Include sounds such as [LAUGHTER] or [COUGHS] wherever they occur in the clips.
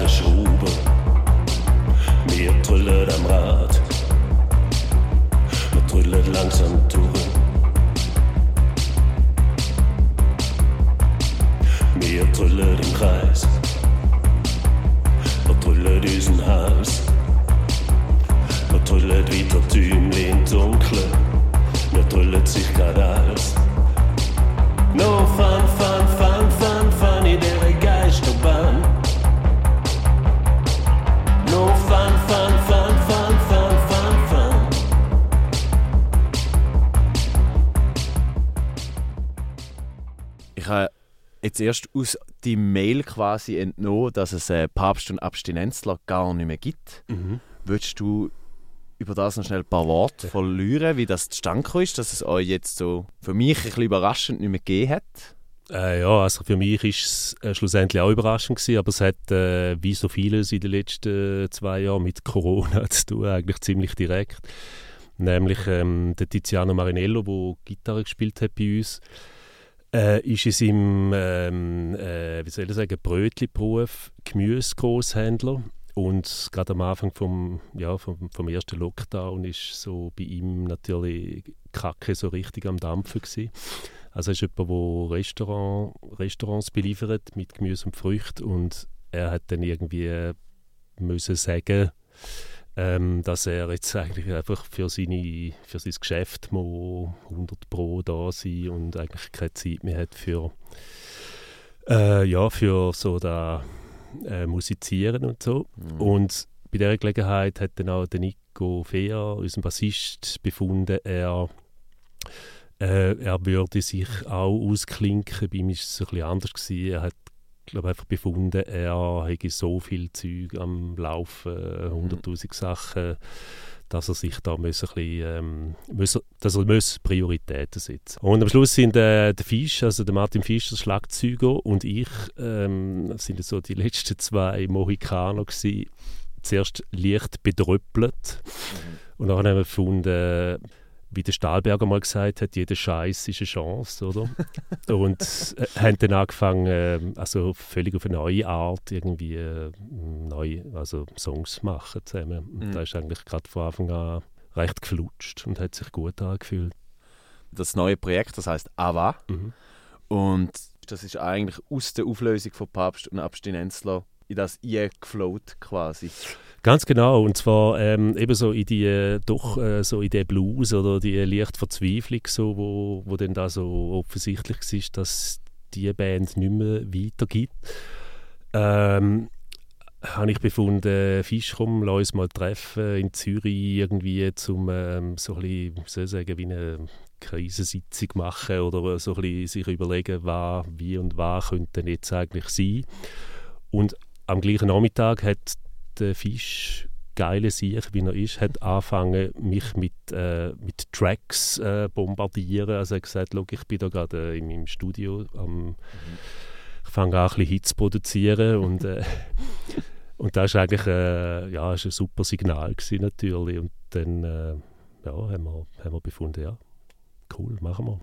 der Schraube, mir trüllet am Rad, mir trüllet langsam durch. Mir trüllet im Kreis, mir trüllet diesen jetzt erst aus die Mail quasi entnommen, dass es äh, Papst und Abstinenzler gar nicht mehr gibt. Würdest du über das noch schnell ein paar Worte verlieren, wie das zustande ist, dass es euch jetzt so für mich ein bisschen überraschend nicht mehr gegeben hat? Äh, ja, also für mich ist es äh, schlussendlich auch überraschend gewesen, aber es hat, äh, wie so vieles in den letzten zwei Jahren mit Corona [LAUGHS] zu tun, eigentlich ziemlich direkt. Nämlich ähm, der Tiziano Marinello, der Gitarre gespielt hat bei uns, äh, ist in seinem, ähm, äh, wie soll ich sagen, Brötli-Beruf Gemüsegroßhändler. Und gerade am Anfang vom, ja, vom, vom ersten Lockdown ist so bei ihm natürlich Kacke so richtig am Dampfen gewesen. Also er ist jemand, der Restaurant, Restaurants beliefert mit Gemüse und Früchten und er hat dann irgendwie müssen sagen, ähm, dass er jetzt eigentlich einfach für, seine, für sein Geschäft mal 100 Pro da sein und eigentlich keine Zeit mehr hat für, äh, ja, für so da äh, Musizieren und so. Und bei dieser Gelegenheit hat dann auch der Nico Fehr, unser Bassist, befunden, er äh, er würde sich auch ausklinken. Bei ihm war es ein bisschen anders. Gewesen. Er hat glaube einfach befunden, er hätte so viel Zeug am Laufen, hunderttausend Sachen, dass er sich da muss ein bisschen, ähm, muss, dass er muss Prioritäten setzen Und am Schluss sind äh, der Fisch, also der Martin Fisch, der Schlagzeuger, und ich ähm, sind so die letzten zwei Mohikaner gewesen. Zuerst leicht bedröppelt. Und dann haben wir gefunden, wie der Stahlberger mal gesagt hat, jeder Scheiß ist eine Chance, oder? und äh, haben dann angefangen, äh, also völlig auf eine neue Art irgendwie äh, neu, also Songs machen zusammen. Und Mhm. da ist eigentlich gerade von Anfang an recht geflutscht und hat sich gut angefühlt. Das neue Projekt, das heißt AVA. Mhm. Und das ist eigentlich aus der Auflösung von Papst und Abstinenzler in das eingefloat quasi. Ganz genau, und zwar ähm, eben so in die, äh, doch äh, so in den Blues oder die leichte Verzweiflung, so, wo, wo dann da so offensichtlich war, dass die Band nicht mehr weitergibt. Ähm, habe ich befunden, Fisch, komm, lass uns mal treffen in Zürich irgendwie, zum ähm, so ein bisschen, wie soll ich sagen, wie eine Krisensitzung machen oder so ein bisschen sich überlegen, was, wie und was könnte jetzt eigentlich sein. Und am gleichen Nachmittag hat der Fisch, geile Sieg, wie er ist, hat angefangen, mich mit, äh, mit Tracks äh, bombardieren. Also er hat gesagt, «Schau, ich bin da gerade äh, in meinem Studio, am, ich fange an, ein bisschen Hits zu produzieren und, äh, [LAUGHS] und das war eigentlich äh, ja, ist ein super Signal gewesen, natürlich. Und dann äh, ja, haben, wir, haben wir befunden, ja, cool, machen wir.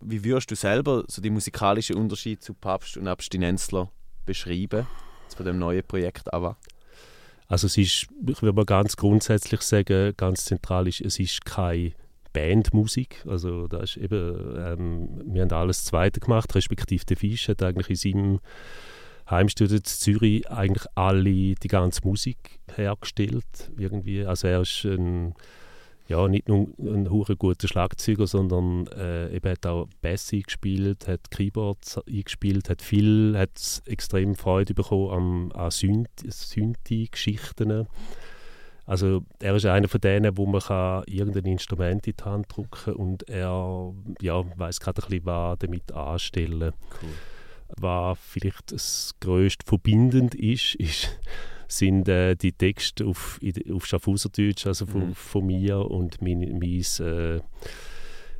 Wie würdest du selber so die musikalischen Unterschied zu Papst und Abstinenzler beschreiben? Von dem neuen Projekt AVA? Also es ist, ich würde mal ganz grundsätzlich sagen, ganz zentral ist, es ist keine Bandmusik. Also da ist eben, ähm, wir haben alles Zweite gemacht, respektive der Fisch hat eigentlich in seinem Heimstudio in Zürich eigentlich alle, die ganze Musik hergestellt. Irgendwie. Also er ist ein, ja, nicht nur ein hure guter Schlagzeuger, sondern äh, eben hat auch Bass eingespielt, hat Keyboards eingespielt, hat viel, hat extrem Freude bekommen an Synth- Synthi-Geschichten. Also er ist einer von denen, wo man kann irgendein Instrument in die Hand drücken und er ja, weiß gerade ein bisschen, was damit anstellen. Cool. Was vielleicht das grösste verbindend ist, ist sind äh, die Texte auf, auf Schaffhauserdeutsch, also von, Mhm. von mir und mein, mein, äh,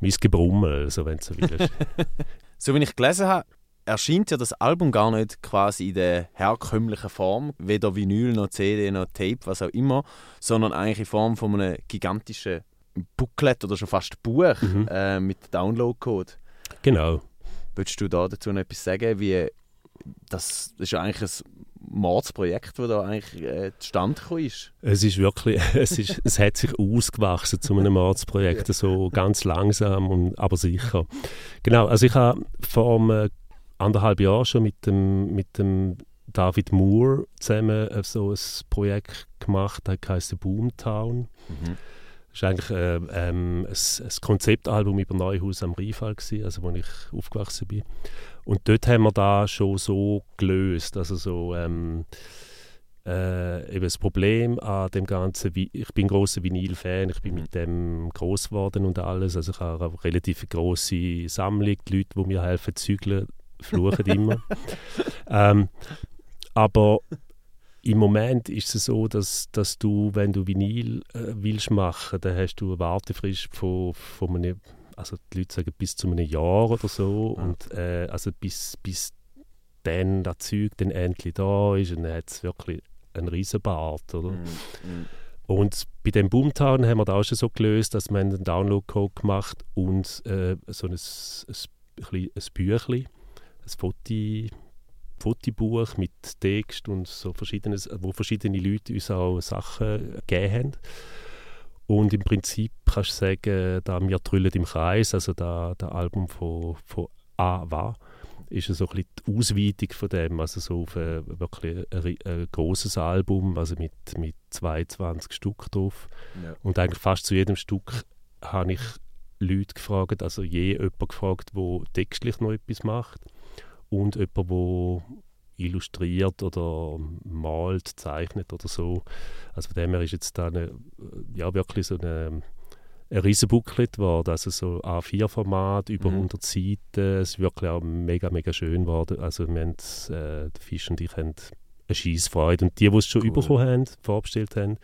mein Gebrummel, also wenn so willst. [LAUGHS] So wie ich gelesen habe, erscheint ja das Album gar nicht quasi in der herkömmlichen Form, weder Vinyl noch CD noch Tape, was auch immer, sondern eigentlich in Form von einem gigantischen Booklet oder schon fast Buch Mhm. äh, mit Downloadcode. genau. Würdest du da dazu noch etwas sagen? Wie, das ist ja eigentlich ein Mordsprojekt, das da eigentlich äh, zustande gekommen ist. Es ist wirklich, [LAUGHS] es, ist, es hat sich ausgewachsen zu einem Mordsprojekt, so ganz langsam, und, aber sicher. Genau, also ich habe vor äh, anderthalb Jahren schon mit dem, mit dem David Moore zusammen äh, so ein Projekt gemacht, das heisst Boomtown. Mhm. Das war eigentlich äh, ähm, ein, ein, Konzeptalbum über Neuhaus am Rheinfall, gewesen, also wo ich aufgewachsen bin. Und dort haben wir da schon so gelöst, also so ähm, äh, eben das Problem an dem Ganzen, ich bin großer Vinyl-Fan, ich bin mit dem groß geworden und alles, also ich habe eine relativ große Sammlung, die Leute, die mir helfen zügeln, fluchen [LAUGHS] immer. ähm, aber im Moment ist es so, dass, dass du, wenn du Vinyl äh, willst machen, dann hast du eine Wartefrist von, von einem, also die Leute sagen bis zu einem Jahr oder so ja. und äh, also bis, bis dann das Zeug dann endlich da ist und dann hat es wirklich einen Riesenbart, oder? Mm, mm. Und bei dem Boomtown haben wir da auch schon so gelöst, dass man einen Download-Code gemacht und äh, so ein, ein, ein, ein Büchlein, ein Foto Fotobuch mit Text und so verschiedenes, wo verschiedene Leute uns auch Sachen gegeben haben. Und im Prinzip kannst du sagen, da «Wir trüllen im Kreis», also das Album von, von «A ist so ein bisschen die Ausweitung von dem, also so auf ein, wirklich ein, ein großes Album, also mit, mit 22 Stück drauf. Ja. Und eigentlich fast zu jedem Stück habe ich Leute gefragt, also je jemand gefragt, der textlich noch etwas macht und jemand, der illustriert oder malt, zeichnet oder so. Also von dem her ist jetzt da eine, ja, wirklich so eine, ein riesen Booklet geworden, also so A4-Format, über mhm. 100 Seiten. Es ist wirklich auch mega, mega schön geworden. Also wir haben, äh, der Fisch und ich haben eine Scheissfreude. Und die, die es schon cool. bekommen haben, vorbestellt haben,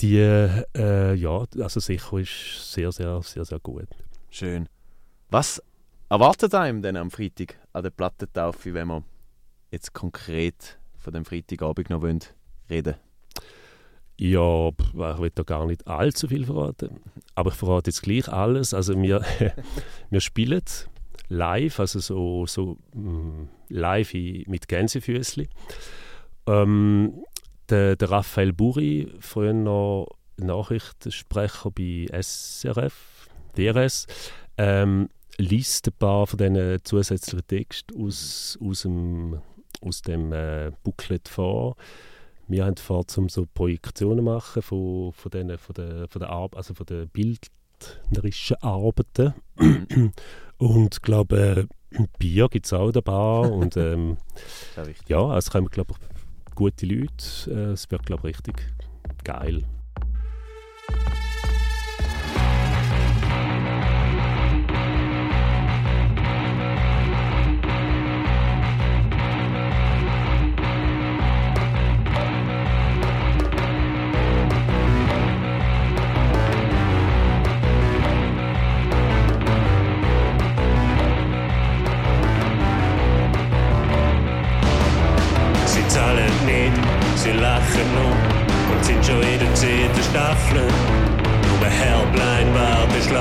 die, äh, ja, also sicher ist sehr, sehr, sehr, sehr gut. Schön. Was erwartet einem denn am Freitag an der Plattentaufe, wenn man jetzt konkret von dem Freitagabend noch reden wollen? Ja, ich will da gar nicht allzu viel verraten. Aber ich verrate jetzt gleich alles. Also wir, [LAUGHS] wir spielen live, also so, so mm, live mit Gänsefüßli. Ähm, der, der Raphael Buri, früher noch Nachrichtensprecher bei SRF, DRS, ähm, liest ein paar von diesen zusätzlichen Texten aus, aus dem, aus dem äh, Booklet vor. Wir haben vor, um so Projektionen machen von, von, denen, von, der, von, der Ar also von den bildnerischen Arbeiten. [COUGHS] und ich glaube, äh, Bier gibt es auch dabei. und ähm, [LAUGHS] ja, es kommen, glaube ich, gute Leute. Äh, es wird, glaube ich, richtig geil.